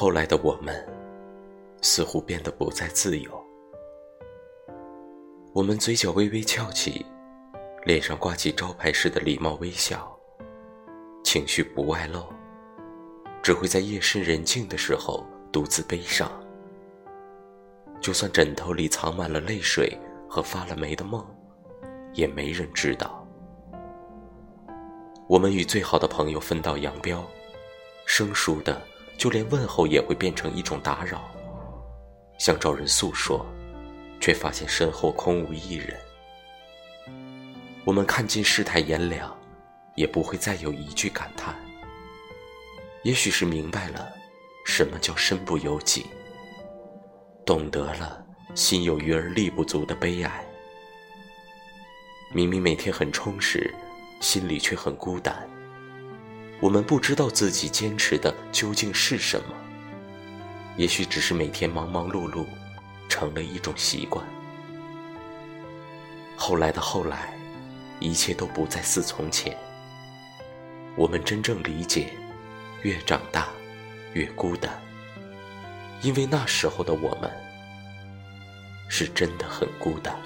后来的我们，似乎变得不再自由。我们嘴角微微翘起，脸上挂起招牌式的礼貌微笑，情绪不外露，只会在夜深人静的时候独自悲伤。就算枕头里藏满了泪水和发了霉的梦，也没人知道。我们与最好的朋友分道扬镳，生疏的。就连问候也会变成一种打扰，想找人诉说，却发现身后空无一人。我们看尽世态炎凉，也不会再有一句感叹。也许是明白了什么叫身不由己，懂得了心有余而力不足的悲哀。明明每天很充实，心里却很孤单。我们不知道自己坚持的究竟是什么，也许只是每天忙忙碌碌，成了一种习惯。后来的后来，一切都不再似从前。我们真正理解，越长大，越孤单，因为那时候的我们，是真的很孤单。